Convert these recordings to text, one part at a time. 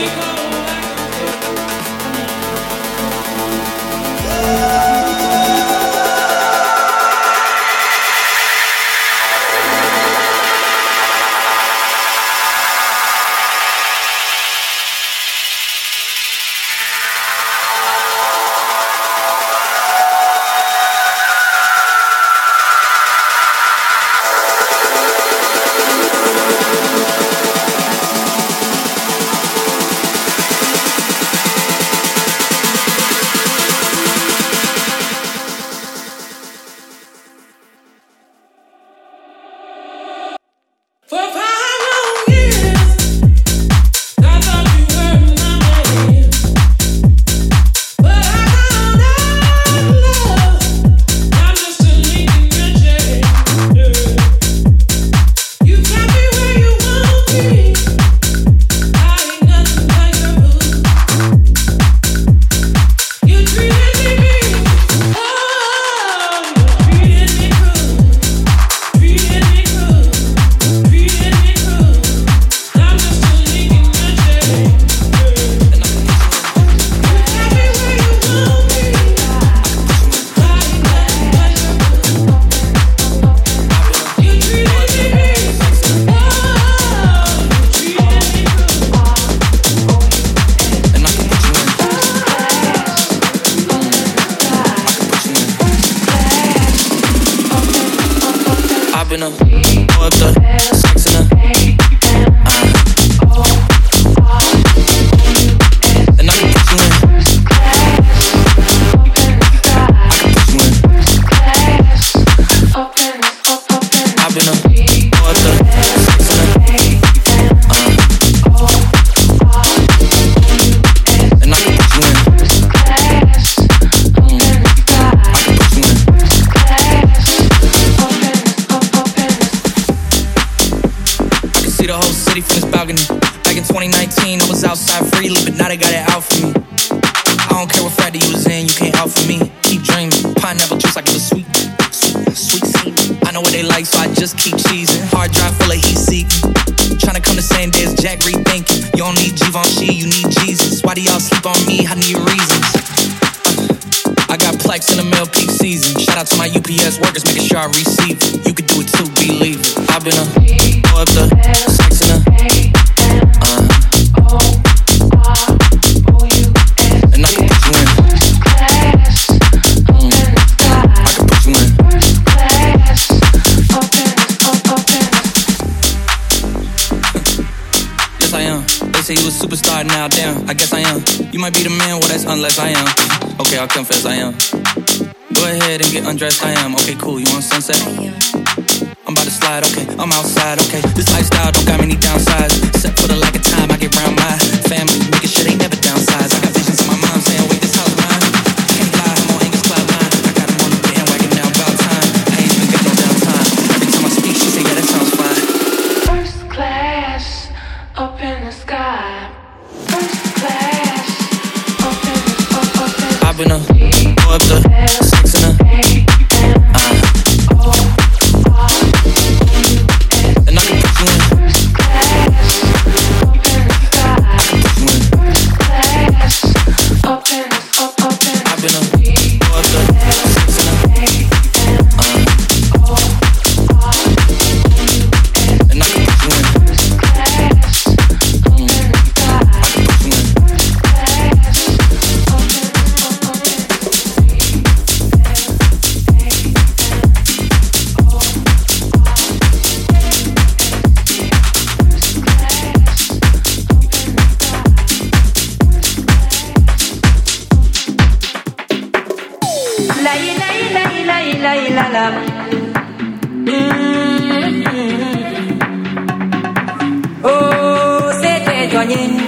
take home. sleep on me, I need reasons. I got plex in the mail peak season. Shout out to my UPS workers, making sure I receive it. You can do it too, believe it. I've been a boy of the sex uh, in mm, a. I am say you a superstar now, damn, I guess I am. You might be the man, well, that's unless I am. Okay, I'll confess I am. Go ahead and get undressed, I am. Okay, cool, you want sunset? I'm about to slide, okay, I'm outside, okay. This lifestyle don't got many downsides. Except for the lack of time, I get my family. Nigga, shit ain't never downsides. cogner.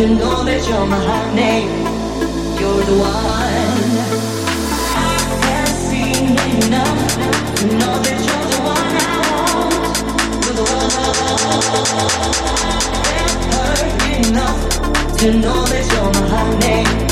to know that you're my honey. You're the one. I have seen enough to know that you're the one I want. The enough to know that you're my honey.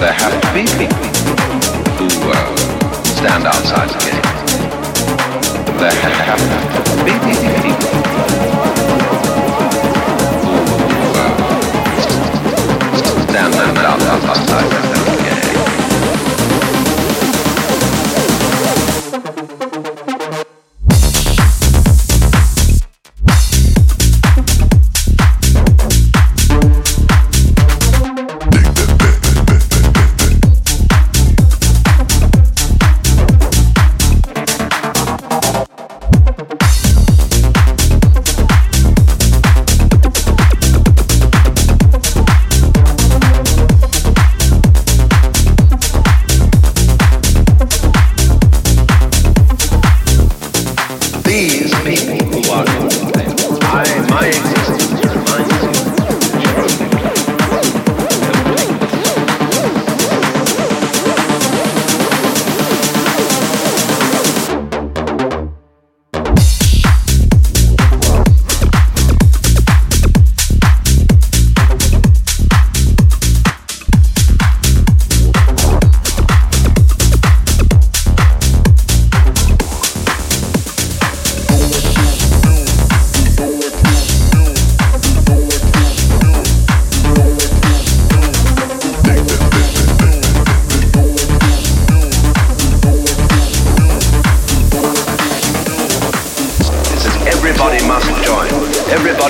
there have to be people who uh, stand outside the gate. There have to be people who uh, stand outside.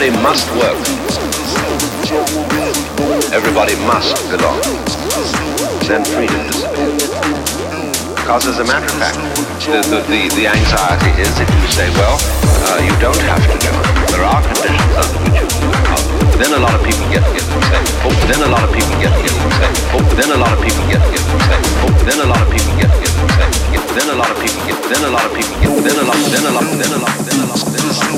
Everybody must work. Everybody must belong. Then freedom disappears. Because as a matter of fact, the, the, the, the anxiety is if you say, well, uh, you don't have to go. There are conditions under which you can. Then a lot of people get together and say, oh, then a lot of people get together and say, oh, then a lot of people get together and say, oh, then a lot of people get together and say, then a lot of people get, then a lot of people get, then a lot, then a lot, then a lot, then a lot, then a lot.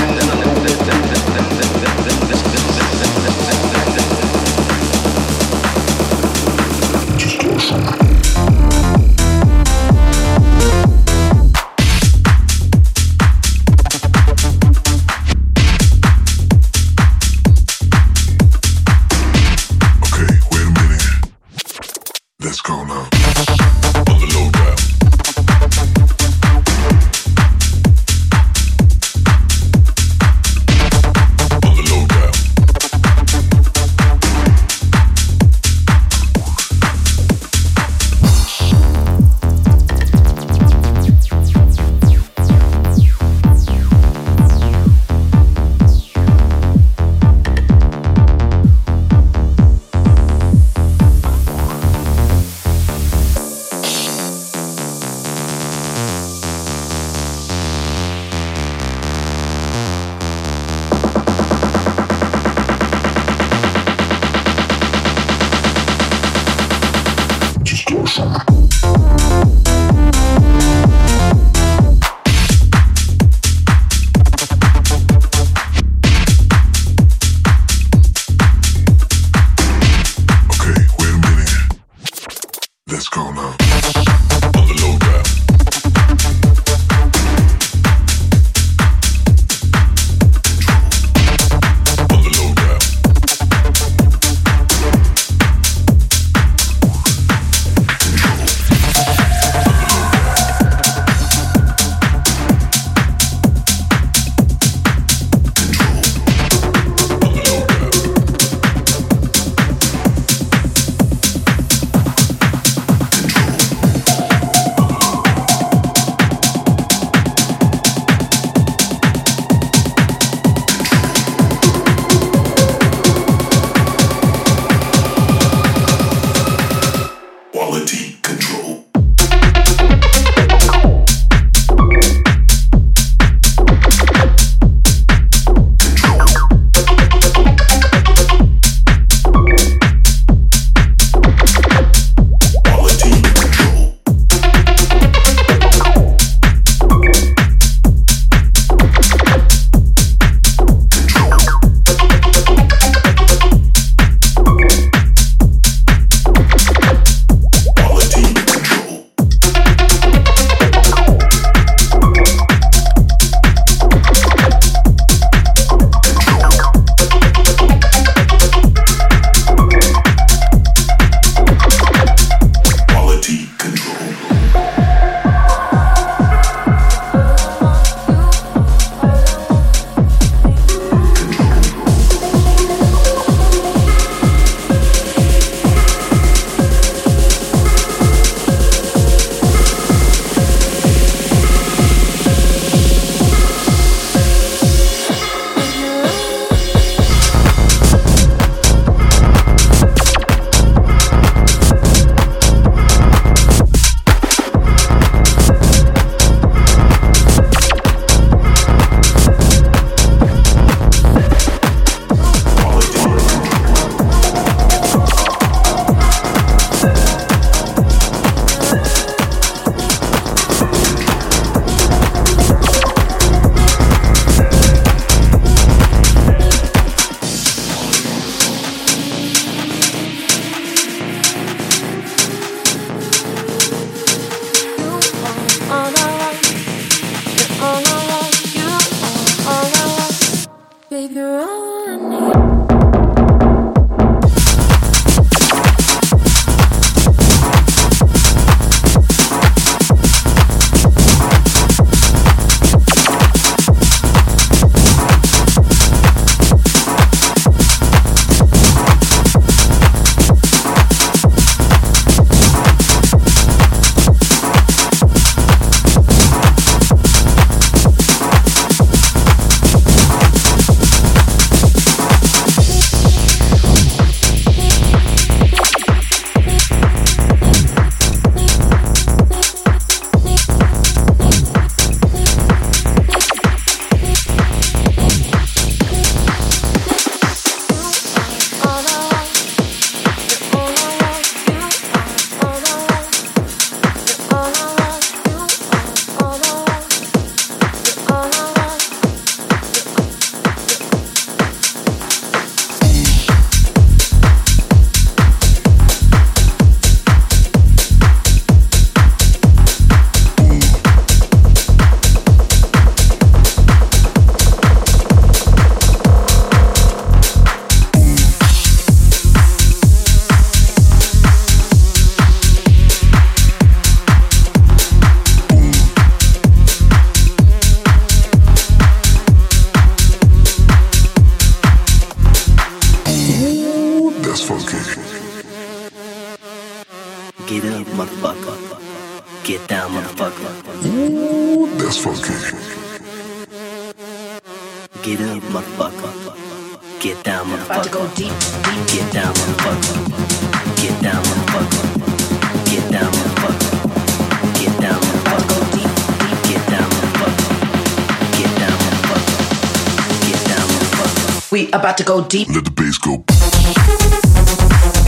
about to go deep. Let the bass go.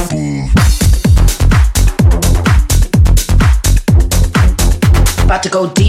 Boom. About to go deep.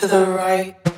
to the right.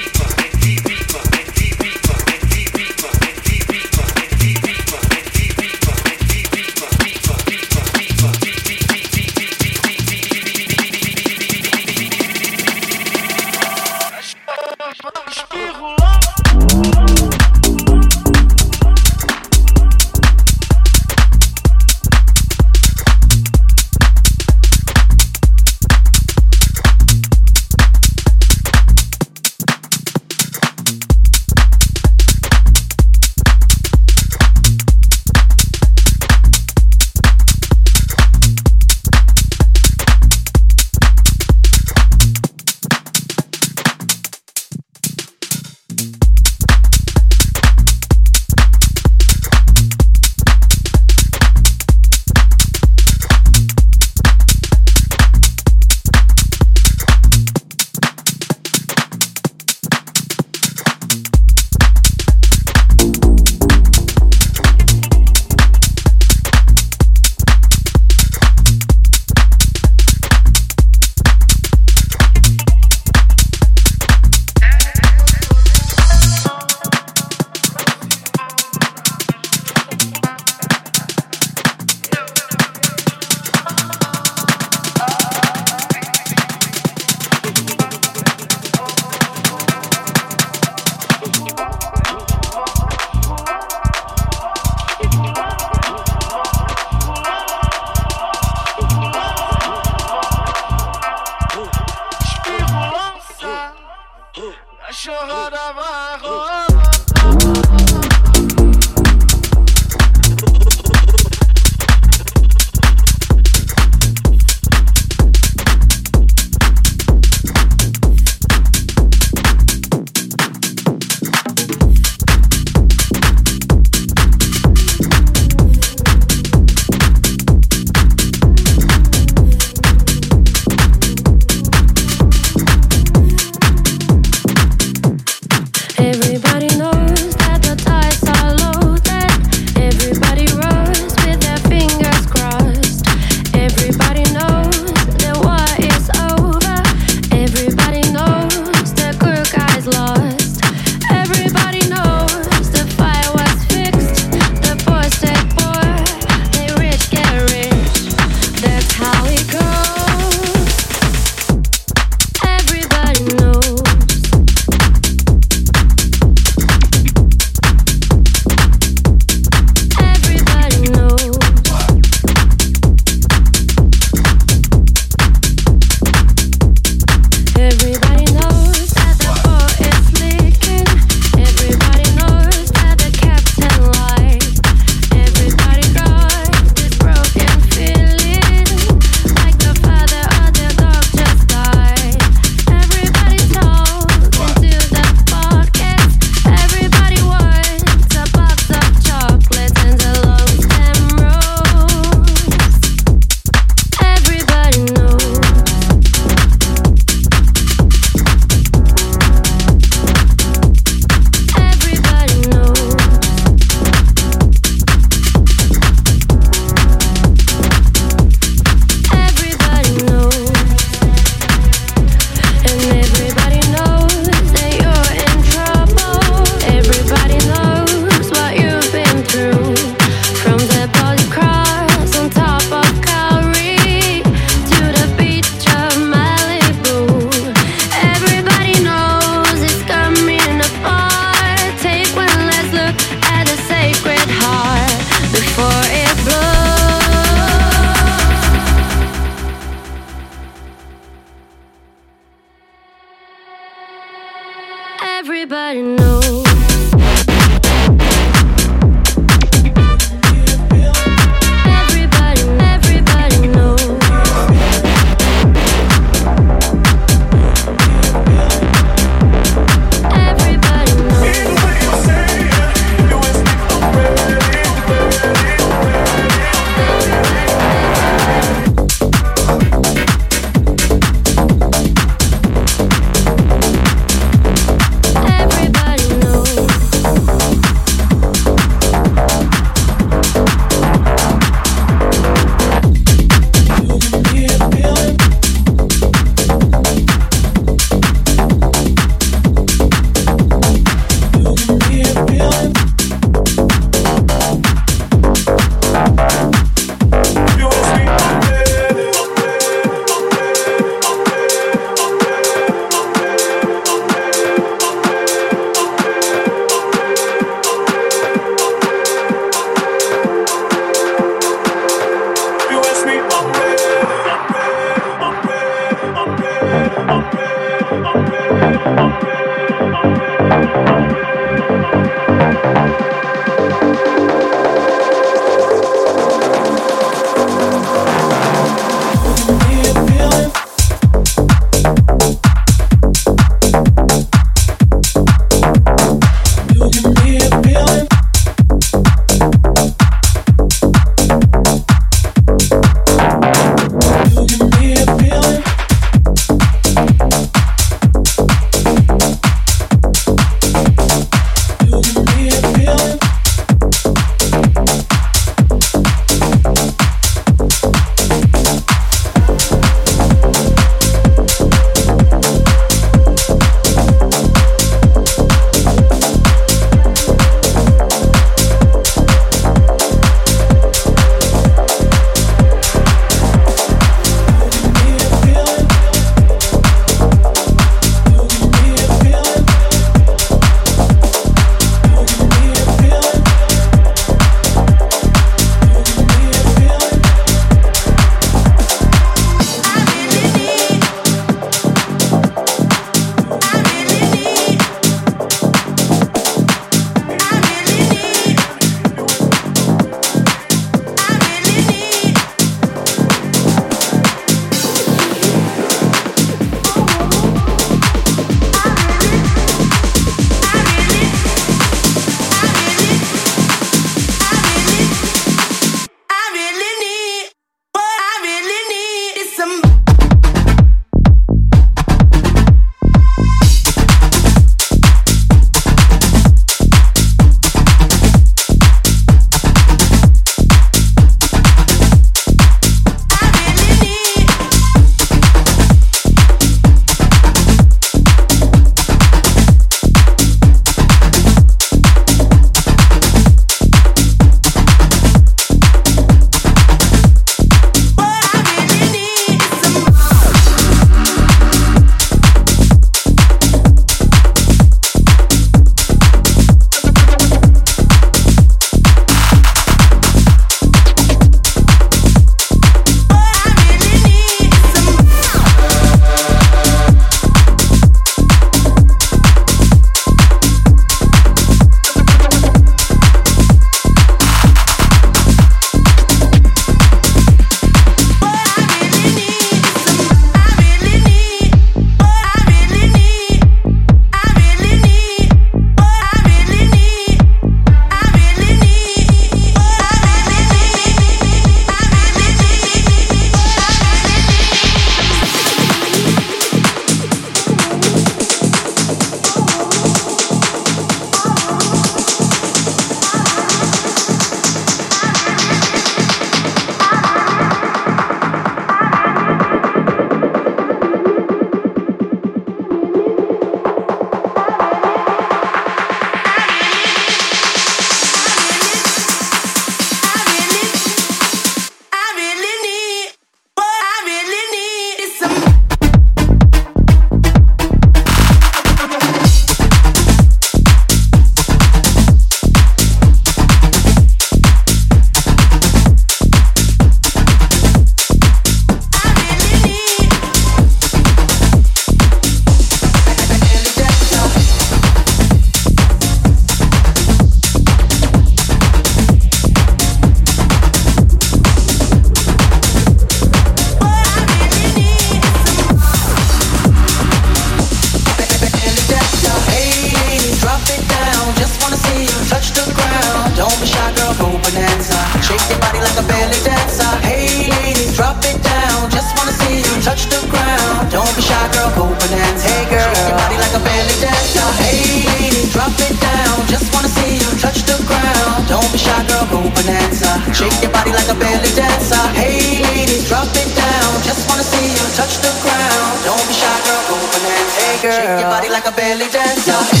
Shake your body like a belly dancer. Hey ladies, drop it down. Just wanna see you touch the ground. Don't be shy, girl, Open Bananza. Hey girl, shake your body like a belly dancer.